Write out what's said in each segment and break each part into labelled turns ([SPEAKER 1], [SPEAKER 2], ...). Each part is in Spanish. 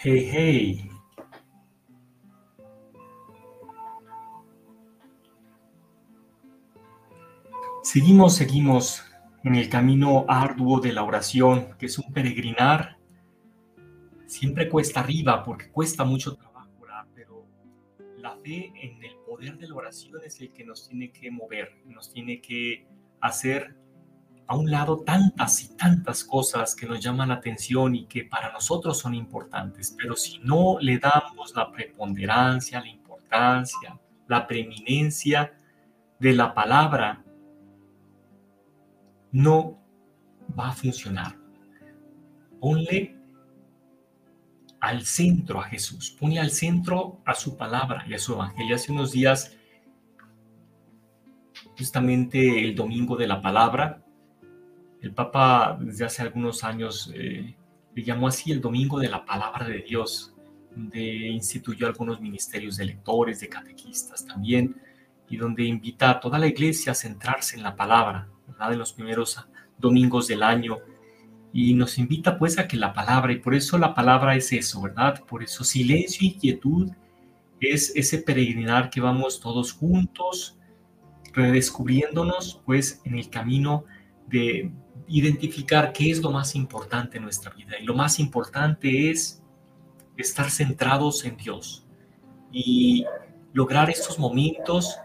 [SPEAKER 1] Hey, hey. Seguimos, seguimos en el camino arduo de la oración, que es un peregrinar. Siempre cuesta arriba porque cuesta mucho trabajo orar, pero la fe en el poder de la oración es el que nos tiene que mover, nos tiene que hacer a un lado tantas y tantas cosas que nos llaman la atención y que para nosotros son importantes, pero si no le damos la preponderancia, la importancia, la preeminencia de la palabra, no va a funcionar. Ponle al centro a Jesús, ponle al centro a su palabra y a su evangelio. Hace unos días, justamente el domingo de la palabra, el Papa desde hace algunos años eh, le llamó así el Domingo de la Palabra de Dios, donde instituyó algunos ministerios de lectores, de catequistas también, y donde invita a toda la iglesia a centrarse en la palabra, ¿verdad? En los primeros domingos del año. Y nos invita pues a que la palabra, y por eso la palabra es eso, ¿verdad? Por eso silencio y quietud es ese peregrinar que vamos todos juntos, redescubriéndonos pues en el camino de identificar qué es lo más importante en nuestra vida. Y lo más importante es estar centrados en Dios y lograr estos momentos.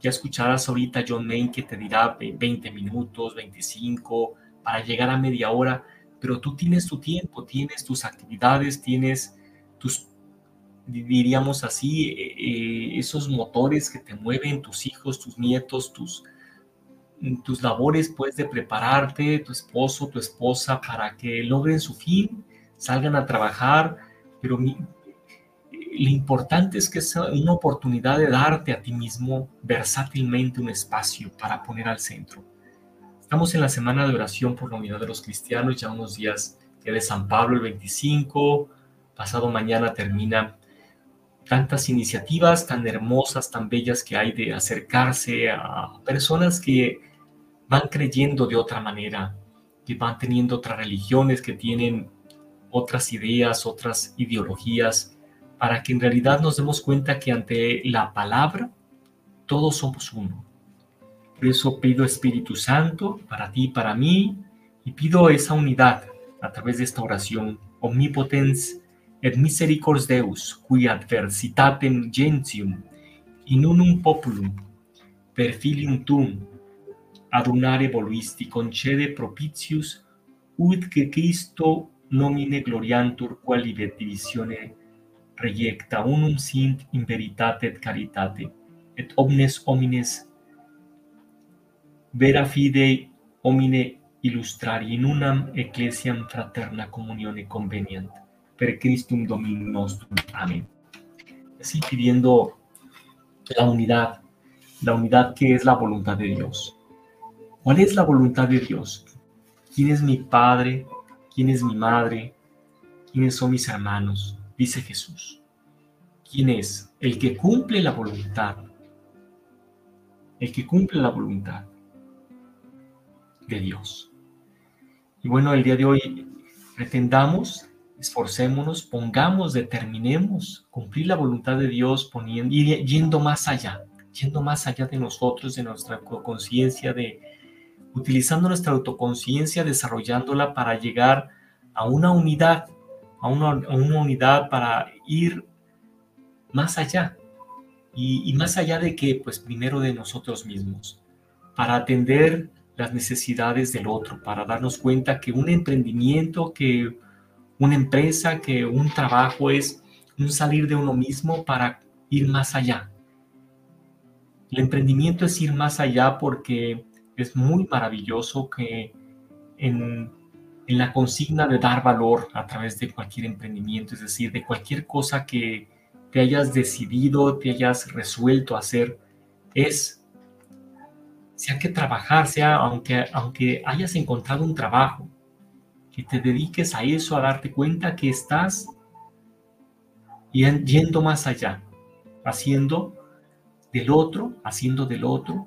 [SPEAKER 1] Ya escucharás ahorita John Main que te dirá 20 minutos, 25, para llegar a media hora, pero tú tienes tu tiempo, tienes tus actividades, tienes tus, diríamos así, eh, eh, esos motores que te mueven, tus hijos, tus nietos, tus, tus labores pues de prepararte, tu esposo, tu esposa, para que logren su fin, salgan a trabajar, pero lo importante es que es una oportunidad de darte a ti mismo versátilmente un espacio para poner al centro. Estamos en la semana de oración por la unidad de los cristianos, ya unos días que de San Pablo el 25, pasado mañana termina tantas iniciativas tan hermosas, tan bellas que hay de acercarse a personas que van creyendo de otra manera, que van teniendo otras religiones, que tienen otras ideas, otras ideologías, para que en realidad nos demos cuenta que ante la palabra todos somos uno. Por eso pido Espíritu Santo para ti para mí, y pido esa unidad a través de esta oración. Omnipotens et misericors Deus, qui adversitatem gentium, in unum populum, per filium tuum, adunare voluisti concede propitius ut que Christo nomine gloriantur quali de divisione reiecta unum sint in veritate et caritate et omnes homines vera fidei homine illustrari in unam ecclesiam fraterna comunione conveniant per Christum Dominum nostrum. Amén. Así pidiendo la unidad, la unidad que es la voluntad de Dios. ¿Cuál es la voluntad de Dios? ¿Quién es mi Padre? ¿Quién es mi Madre? ¿Quiénes son mis hermanos? Dice Jesús. ¿Quién es? El que cumple la voluntad. El que cumple la voluntad de Dios. Y bueno, el día de hoy pretendamos, esforcémonos, pongamos, determinemos cumplir la voluntad de Dios poniendo, yendo más allá, yendo más allá de nosotros, de nuestra conciencia, de, utilizando nuestra autoconciencia, desarrollándola para llegar a una unidad, a una, unidad para ir más allá. Y, más allá de que, pues primero de nosotros mismos, para atender las necesidades del otro, para darnos cuenta que un emprendimiento, que una empresa, que un trabajo es un salir de uno mismo para ir más allá. El emprendimiento es ir más allá porque es muy maravilloso que en en la consigna de dar valor a través de cualquier emprendimiento, es decir, de cualquier cosa que te hayas decidido, te hayas resuelto hacer, es, sea que trabajar, sea aunque, aunque hayas encontrado un trabajo, que te dediques a eso, a darte cuenta que estás yendo más allá, haciendo del otro, haciendo del otro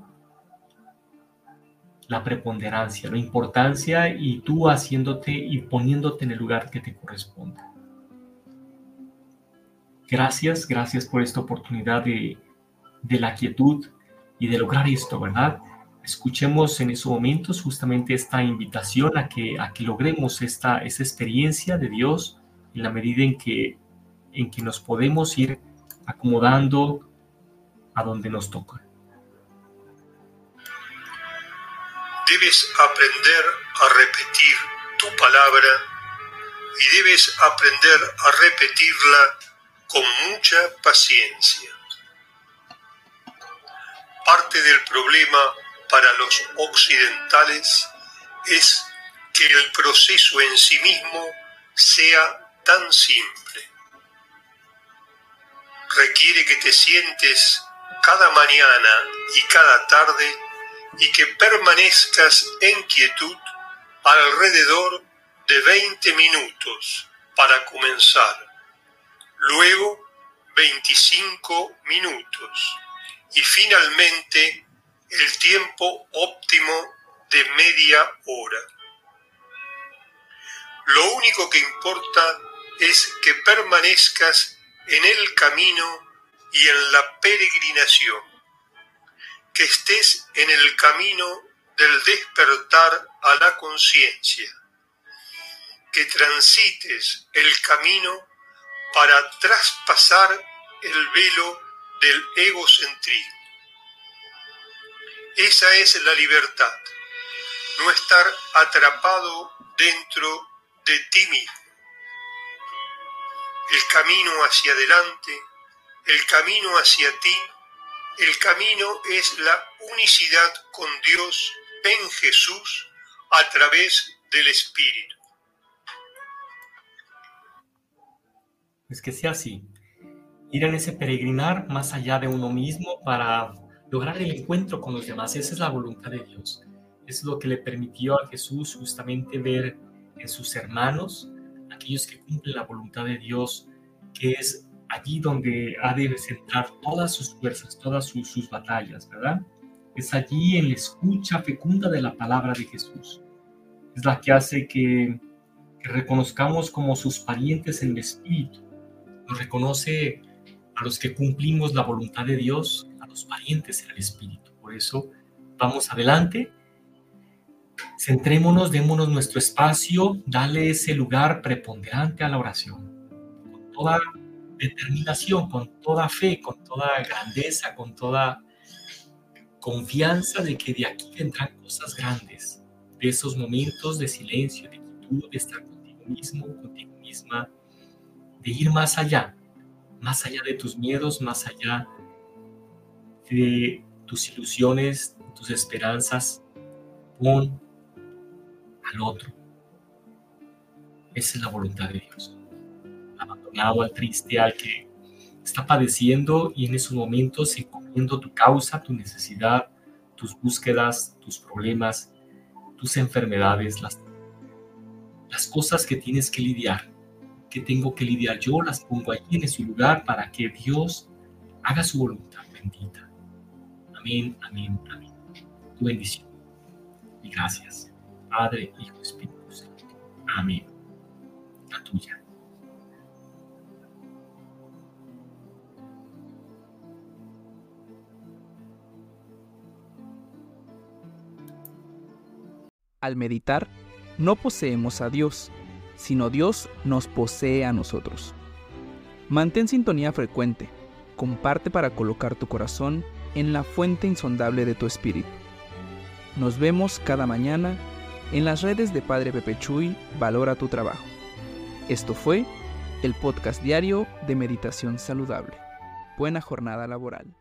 [SPEAKER 1] la preponderancia, la importancia y tú haciéndote y poniéndote en el lugar que te corresponde. Gracias, gracias por esta oportunidad de, la quietud y de lograr esto, ¿verdad? Escuchemos en esos momentos justamente esta invitación a que, a que logremos esta, esta experiencia de Dios en la medida en que, en que nos podemos ir acomodando a donde nos toca.
[SPEAKER 2] Debes aprender a repetir tu palabra y debes aprender a repetirla con mucha paciencia. Parte del problema para los occidentales es que el proceso en sí mismo sea tan simple. Requiere que te sientes cada mañana y cada tarde y que permanezcas en quietud alrededor de 20 minutos para comenzar, luego 25 minutos. Y finalmente el tiempo óptimo de media hora. Lo único que importa es que permanezcas en el camino y en la peregrinación que estés en el camino del despertar a la conciencia, que transites el camino para traspasar el velo del egocentrismo. Esa es la libertad, no estar atrapado dentro de ti mismo. El camino hacia adelante, el camino hacia ti, el camino es la unicidad con Dios en Jesús a través del Espíritu.
[SPEAKER 1] Es que sea así. Ir en ese peregrinar más allá de uno mismo para lograr el encuentro con los demás. Esa es la voluntad de Dios. Es lo que le permitió a Jesús justamente ver en sus hermanos, aquellos que cumplen la voluntad de Dios, que es allí donde ha de centrar todas sus fuerzas, todas sus, batallas, ¿verdad? Es allí en la escucha fecunda de la palabra de Jesús. Es la que hace que, reconozcamos como sus parientes en el Espíritu. Nos reconoce a los que cumplimos la voluntad de Dios, a los parientes en el Espíritu. Por eso, vamos adelante centrémonos, démonos nuestro espacio, dale ese lugar preponderante a la oración. Toda determinación, con toda fe, con toda grandeza, con toda confianza de que de aquí vendrán cosas grandes, de esos momentos de silencio, de quietud, de estar contigo mismo, contigo misma, de ir más allá, más allá de tus miedos, más allá de tus ilusiones, tus esperanzas, pon al otro. Esa es la voluntad de Dios abandonado, al triste, al que está padeciendo y en esos momentos encomiendo tu causa, tu necesidad, tus búsquedas, tus problemas, tus enfermedades, las, las cosas que tienes que lidiar, que tengo que lidiar yo, las pongo allí en su lugar para que Dios haga su voluntad bendita. Amén, amén, amén. Tu bendición. Y gracias. Padre, Hijo, Espíritu Santo. Amén. La tuya.
[SPEAKER 3] Al meditar, no poseemos a Dios, sino Dios nos posee a nosotros. Mantén sintonía frecuente, comparte para colocar tu corazón en la fuente insondable de tu espíritu. Nos vemos cada mañana en las redes de Padre Pepe Chuy, Valora tu Trabajo. Esto fue el podcast diario de Meditación Saludable. Buena jornada laboral.